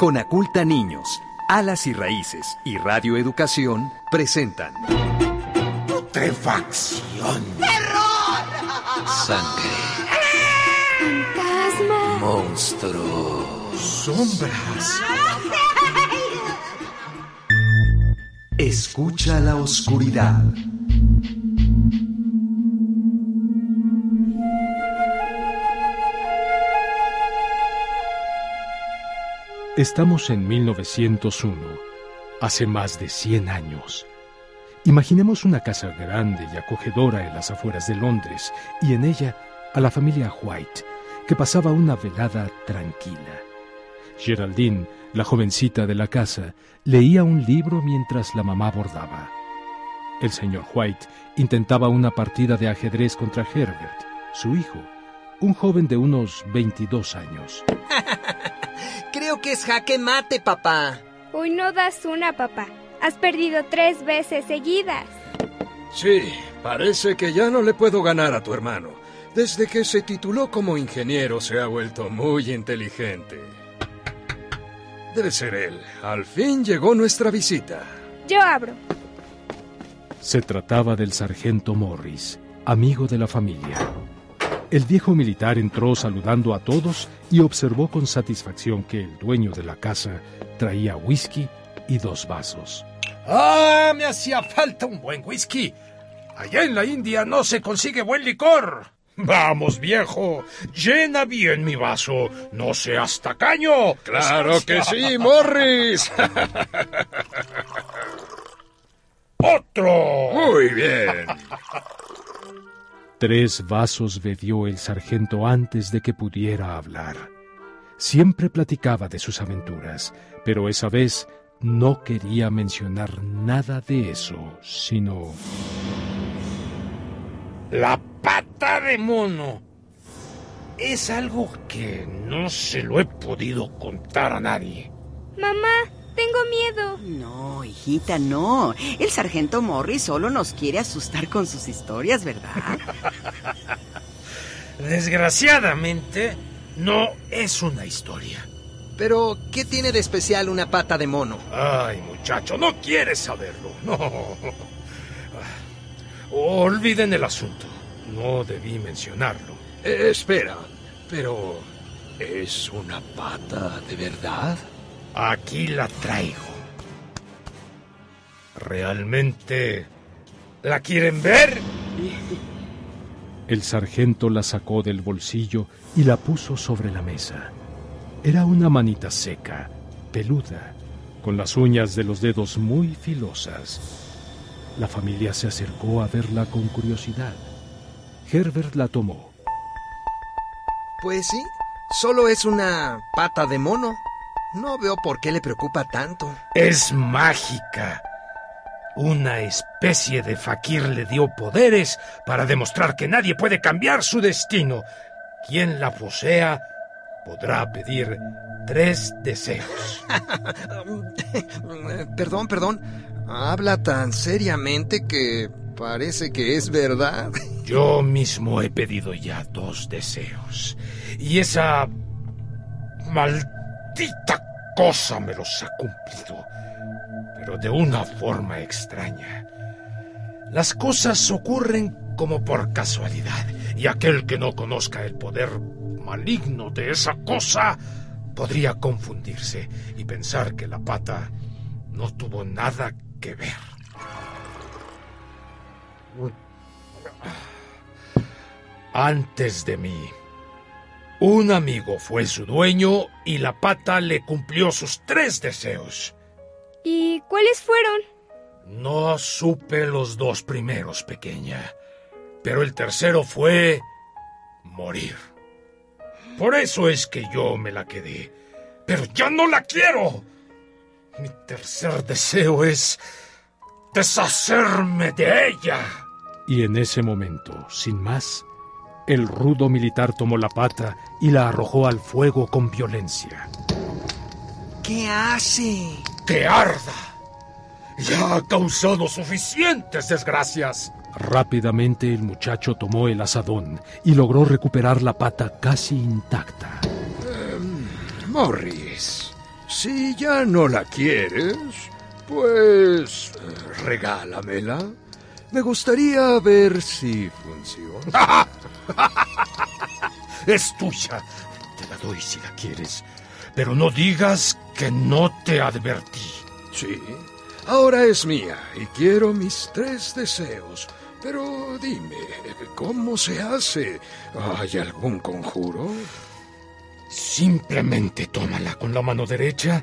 Conaculta Niños, Alas y Raíces y Radio Educación presentan Putrefacción. ¡Terror! Sangre. Fantasma. Monstruo. Sombras. Escucha la oscuridad. Estamos en 1901, hace más de 100 años. Imaginemos una casa grande y acogedora en las afueras de Londres y en ella a la familia White, que pasaba una velada tranquila. Geraldine, la jovencita de la casa, leía un libro mientras la mamá bordaba. El señor White intentaba una partida de ajedrez contra Herbert, su hijo, un joven de unos 22 años. Creo que es jaque mate, papá. Hoy no das una, papá. Has perdido tres veces seguidas. Sí, parece que ya no le puedo ganar a tu hermano. Desde que se tituló como ingeniero se ha vuelto muy inteligente. Debe ser él. Al fin llegó nuestra visita. Yo abro. Se trataba del sargento Morris, amigo de la familia. El viejo militar entró saludando a todos y observó con satisfacción que el dueño de la casa traía whisky y dos vasos. ¡Ah! Me hacía falta un buen whisky. Allá en la India no se consigue buen licor. Vamos, viejo, llena bien mi vaso. No seas tacaño. Claro que sí, Morris. ¡Otro! Muy bien. Tres vasos bebió el sargento antes de que pudiera hablar. Siempre platicaba de sus aventuras, pero esa vez no quería mencionar nada de eso, sino... La pata de mono. Es algo que no se lo he podido contar a nadie. Mamá, tengo miedo. No, hijita, no. El sargento Morris solo nos quiere asustar con sus historias, ¿verdad? Desgraciadamente, no es una historia. Pero, ¿qué tiene de especial una pata de mono? Ay, muchacho, no quieres saberlo. No. Olviden el asunto. No debí mencionarlo. Eh, espera, pero ¿es una pata de verdad? Aquí la traigo. ¿Realmente la quieren ver? El sargento la sacó del bolsillo y la puso sobre la mesa. Era una manita seca, peluda, con las uñas de los dedos muy filosas. La familia se acercó a verla con curiosidad. Herbert la tomó. Pues sí, solo es una pata de mono. No veo por qué le preocupa tanto. Es mágica. Una especie de fakir le dio poderes para demostrar que nadie puede cambiar su destino. Quien la posea podrá pedir tres deseos. perdón, perdón. Habla tan seriamente que parece que es verdad. Yo mismo he pedido ya dos deseos. Y esa maldita cosa me los ha cumplido. Pero de una forma extraña. Las cosas ocurren como por casualidad. Y aquel que no conozca el poder maligno de esa cosa podría confundirse y pensar que la pata no tuvo nada que ver. Antes de mí, un amigo fue su dueño y la pata le cumplió sus tres deseos. ¿Y cuáles fueron? No supe los dos primeros, pequeña, pero el tercero fue morir. Por eso es que yo me la quedé. Pero ya no la quiero. Mi tercer deseo es deshacerme de ella. Y en ese momento, sin más, el rudo militar tomó la pata y la arrojó al fuego con violencia. ¿Qué hace? ¡Que arda! Ya ha causado suficientes desgracias. Rápidamente el muchacho tomó el asadón y logró recuperar la pata casi intacta. Morris, Si ya no la quieres, pues regálamela. Me gustaría ver si funciona. es tuya. Te la doy si la quieres. Pero no digas que no te advertí. Sí, ahora es mía y quiero mis tres deseos. Pero dime, ¿cómo se hace? ¿Hay algún conjuro? Simplemente tómala con la mano derecha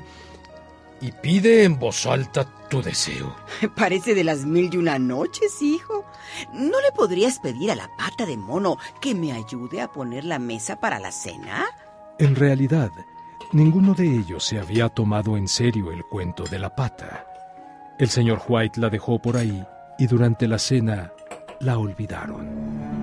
y pide en voz alta tu deseo. Parece de las mil y una noches, hijo. ¿No le podrías pedir a la pata de mono que me ayude a poner la mesa para la cena? En realidad, ninguno de ellos se había tomado en serio el cuento de la pata. El señor White la dejó por ahí y durante la cena la olvidaron.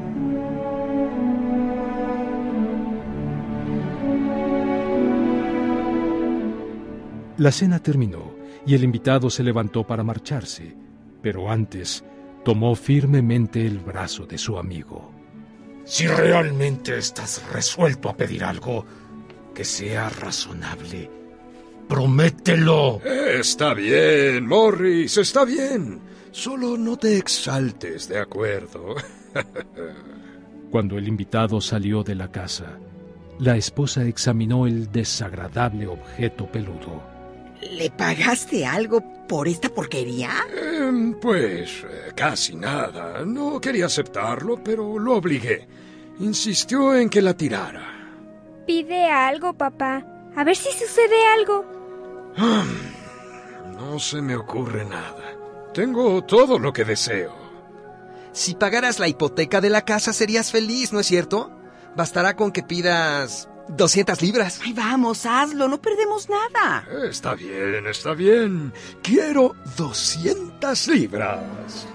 La cena terminó y el invitado se levantó para marcharse, pero antes tomó firmemente el brazo de su amigo. Si realmente estás resuelto a pedir algo, que sea razonable, promételo. está bien, Morris, está bien. Solo no te exaltes, ¿de acuerdo? Cuando el invitado salió de la casa, la esposa examinó el desagradable objeto peludo. ¿Le pagaste algo por esta porquería? Em, pues eh, casi nada. No quería aceptarlo, pero lo obligué. Insistió en que la tirara. Pide algo, papá. A ver si sucede algo. no se me ocurre nada. Tengo todo lo que deseo. Si pagaras la hipoteca de la casa serías feliz, ¿no es cierto? Bastará con que pidas 200 libras. Ay, vamos, hazlo, no perdemos nada. Está bien, está bien. Quiero 200 libras.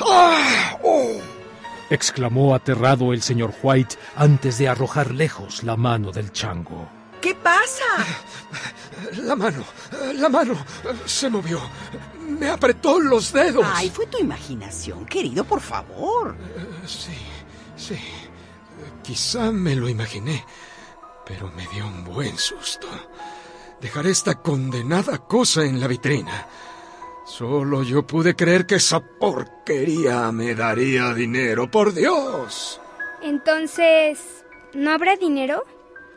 ¡Ah! ¡Oh! exclamó aterrado el señor White antes de arrojar lejos la mano del chango. ¿Qué pasa? La mano, la mano se movió. Me apretó los dedos. Ay, fue tu imaginación, querido, por favor. Sí, sí. Quizá me lo imaginé pero me dio un buen susto. Dejar esta condenada cosa en la vitrina. Solo yo pude creer que esa porquería me daría dinero, por Dios. Entonces, ¿no habrá dinero?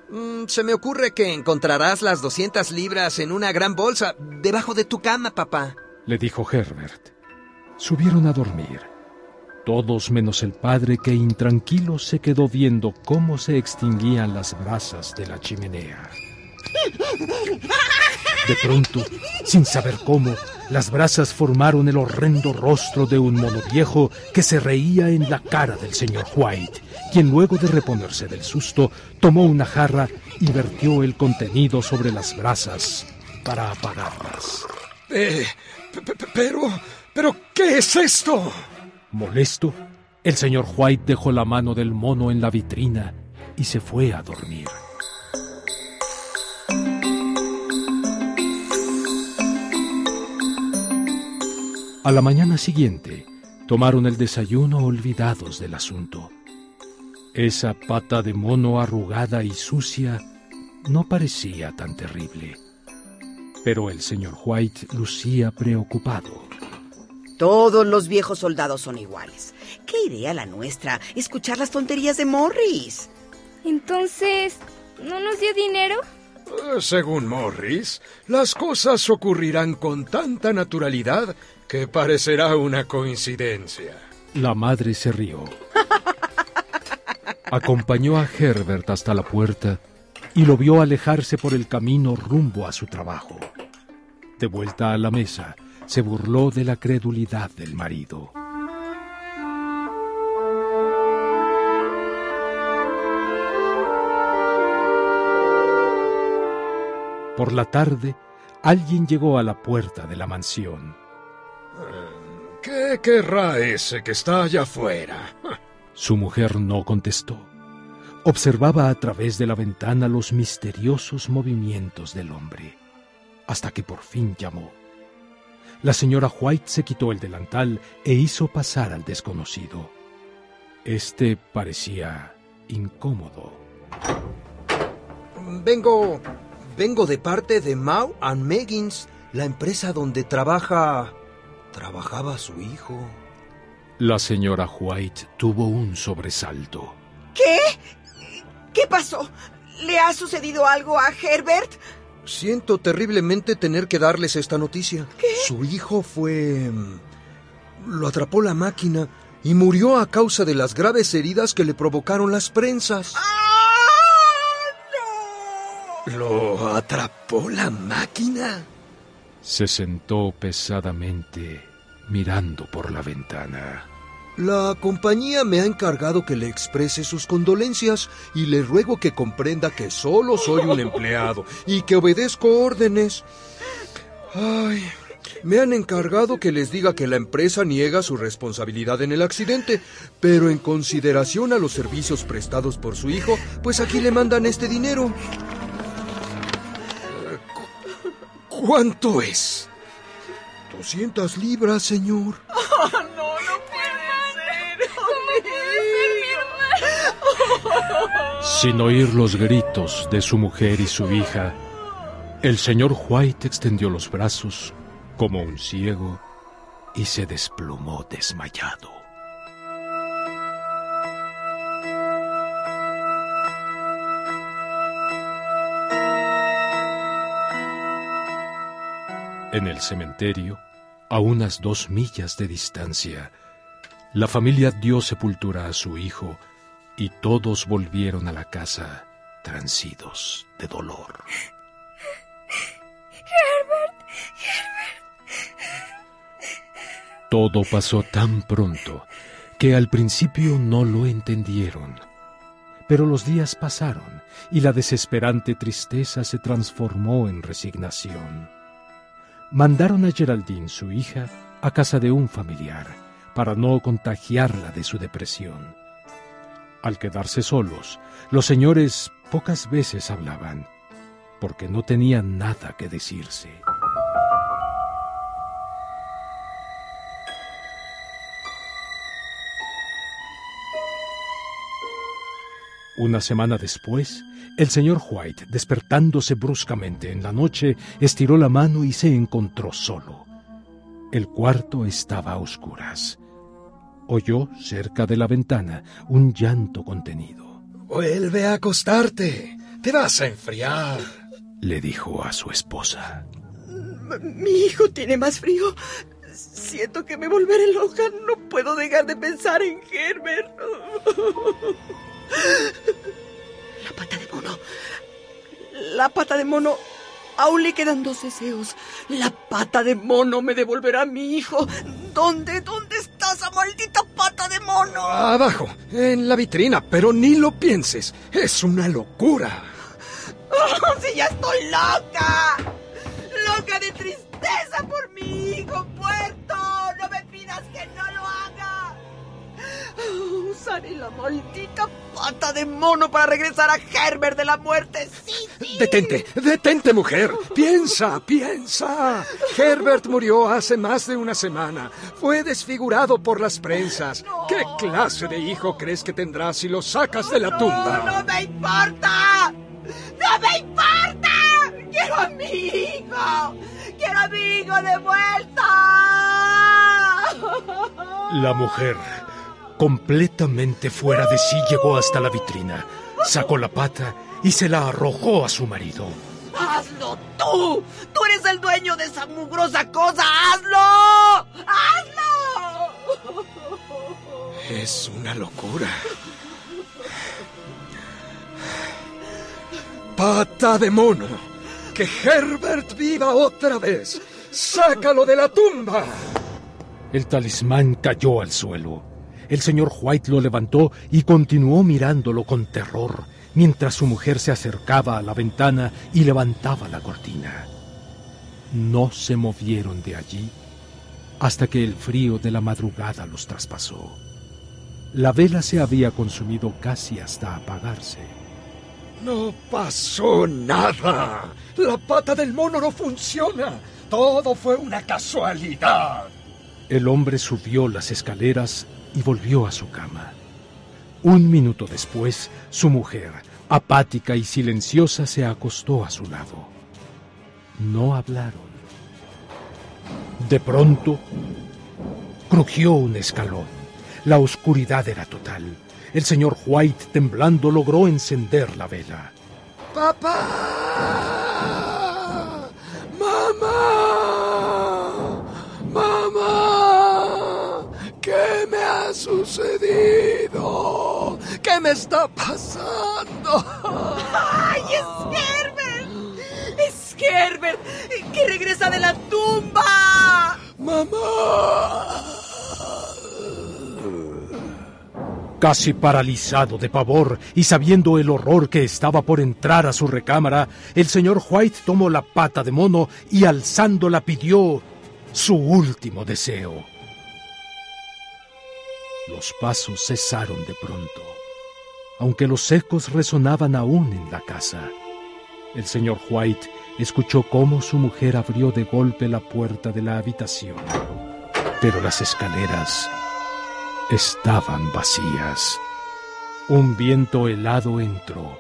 Mm, se me ocurre que encontrarás las 200 libras en una gran bolsa debajo de tu cama, papá. Le dijo Herbert. Subieron a dormir todos menos el padre que intranquilo se quedó viendo cómo se extinguían las brasas de la chimenea. De pronto, sin saber cómo, las brasas formaron el horrendo rostro de un mono viejo que se reía en la cara del señor White, quien luego de reponerse del susto tomó una jarra y vertió el contenido sobre las brasas para apagarlas. Eh, pero, pero, ¿qué es esto? Molesto, el señor White dejó la mano del mono en la vitrina y se fue a dormir. A la mañana siguiente, tomaron el desayuno olvidados del asunto. Esa pata de mono arrugada y sucia no parecía tan terrible. Pero el señor White lucía preocupado. Todos los viejos soldados son iguales. ¿Qué idea la nuestra? Escuchar las tonterías de Morris. Entonces, ¿no nos dio dinero? Eh, según Morris, las cosas ocurrirán con tanta naturalidad que parecerá una coincidencia. La madre se rió. Acompañó a Herbert hasta la puerta y lo vio alejarse por el camino rumbo a su trabajo. De vuelta a la mesa, se burló de la credulidad del marido. Por la tarde, alguien llegó a la puerta de la mansión. ¿Qué querrá ese que está allá afuera? Su mujer no contestó. Observaba a través de la ventana los misteriosos movimientos del hombre, hasta que por fin llamó. La señora White se quitó el delantal e hizo pasar al desconocido. Este parecía incómodo. Vengo. Vengo de parte de Mau and Meggins, la empresa donde trabaja... trabajaba su hijo. La señora White tuvo un sobresalto. ¿Qué? ¿Qué pasó? ¿Le ha sucedido algo a Herbert? Siento terriblemente tener que darles esta noticia. ¿Qué? Su hijo fue... Lo atrapó la máquina y murió a causa de las graves heridas que le provocaron las prensas. ¡Ah! ¡No! ¿Lo atrapó la máquina? Se sentó pesadamente mirando por la ventana. La compañía me ha encargado que le exprese sus condolencias y le ruego que comprenda que solo soy un empleado y que obedezco órdenes. Ay, me han encargado que les diga que la empresa niega su responsabilidad en el accidente, pero en consideración a los servicios prestados por su hijo, pues aquí le mandan este dinero. ¿Cuánto es? 200 libras, señor. Oh, no, no Sin oír los gritos de su mujer y su hija, el señor White extendió los brazos como un ciego y se desplomó desmayado. En el cementerio, a unas dos millas de distancia, la familia dio sepultura a su hijo y todos volvieron a la casa transidos de dolor. Herbert, Todo pasó tan pronto que al principio no lo entendieron. Pero los días pasaron y la desesperante tristeza se transformó en resignación. Mandaron a Geraldine, su hija, a casa de un familiar para no contagiarla de su depresión. Al quedarse solos, los señores pocas veces hablaban, porque no tenían nada que decirse. Una semana después, el señor White, despertándose bruscamente en la noche, estiró la mano y se encontró solo. El cuarto estaba a oscuras. Oyó cerca de la ventana un llanto contenido. Vuelve a acostarte. Te vas a enfriar. Le dijo a su esposa. Mi hijo tiene más frío. Siento que me volveré loca. No puedo dejar de pensar en Herbert. La pata de mono. La pata de mono. Aún le quedan dos deseos. La pata de mono me devolverá a mi hijo. ¿Dónde, dónde está esa maldita pata de mono? Abajo, en la vitrina, pero ni lo pienses. Es una locura. ¡Oh, si ya estoy loca! ¡Loca de tristeza por mi hijo muerto! ¡No me pidas que no lo haga! Oh, usaré la maldita pata de mono para regresar a Herbert de la muerte. ¡Sí, sí! Detente, detente, mujer. Piensa, piensa. Herbert murió hace más de una semana. Fue desfigurado por las prensas. ¿Qué clase de hijo crees que tendrás si lo sacas de la ¡No, tumba? no me importa! ¡No me importa! ¡Quiero a mi hijo! ¡Quiero a mi hijo de vuelta! La mujer, completamente fuera de sí, llegó hasta la vitrina, sacó la pata y se la arrojó a su marido. ¡Hazlo tú! ¡Tú eres el dueño de esa mugrosa cosa! ¡Hazlo! ¡Hazlo! Es una locura. Pata de mono. Que Herbert viva otra vez. Sácalo de la tumba. El talismán cayó al suelo. El señor White lo levantó y continuó mirándolo con terror, mientras su mujer se acercaba a la ventana y levantaba la cortina. No se movieron de allí hasta que el frío de la madrugada los traspasó. La vela se había consumido casi hasta apagarse. No pasó nada. La pata del mono no funciona. Todo fue una casualidad. El hombre subió las escaleras y volvió a su cama. Un minuto después, su mujer, Apática y silenciosa se acostó a su lado. No hablaron. De pronto, crujió un escalón. La oscuridad era total. El señor White, temblando, logró encender la vela. ¡Papá! ¡Mamá! ¡Mamá! ¿Qué me ha sucedido? ¿Qué me está pasando? ¡Ay, es Herbert! ¡Es Herbert! ¡Que regresa de la tumba! ¡Mamá! Casi paralizado de pavor y sabiendo el horror que estaba por entrar a su recámara, el señor White tomó la pata de mono y alzándola pidió su último deseo. Los pasos cesaron de pronto, aunque los ecos resonaban aún en la casa. El señor White escuchó cómo su mujer abrió de golpe la puerta de la habitación, pero las escaleras estaban vacías. Un viento helado entró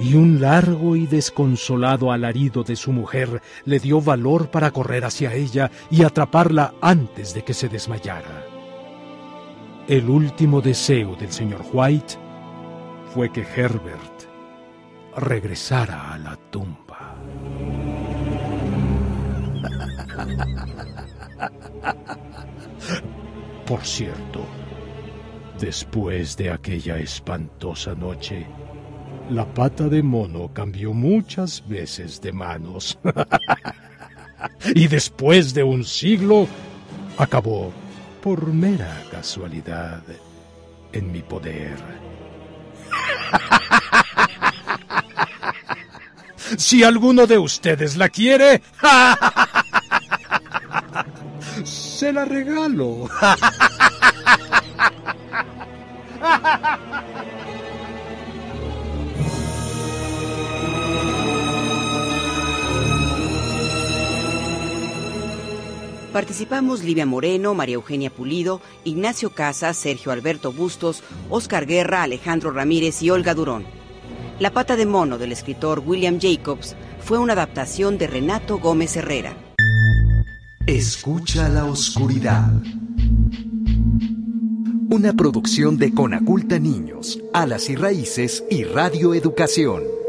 y un largo y desconsolado alarido de su mujer le dio valor para correr hacia ella y atraparla antes de que se desmayara. El último deseo del señor White fue que Herbert regresara a la tumba. Por cierto, después de aquella espantosa noche, la pata de mono cambió muchas veces de manos. y después de un siglo, acabó, por mera casualidad, en mi poder. si alguno de ustedes la quiere, se la regalo. Participamos Livia Moreno, María Eugenia Pulido, Ignacio Casas, Sergio Alberto Bustos, Oscar Guerra, Alejandro Ramírez y Olga Durón. La pata de mono del escritor William Jacobs fue una adaptación de Renato Gómez Herrera. Escucha la oscuridad. Una producción de Conaculta Niños, Alas y Raíces y Radio Educación.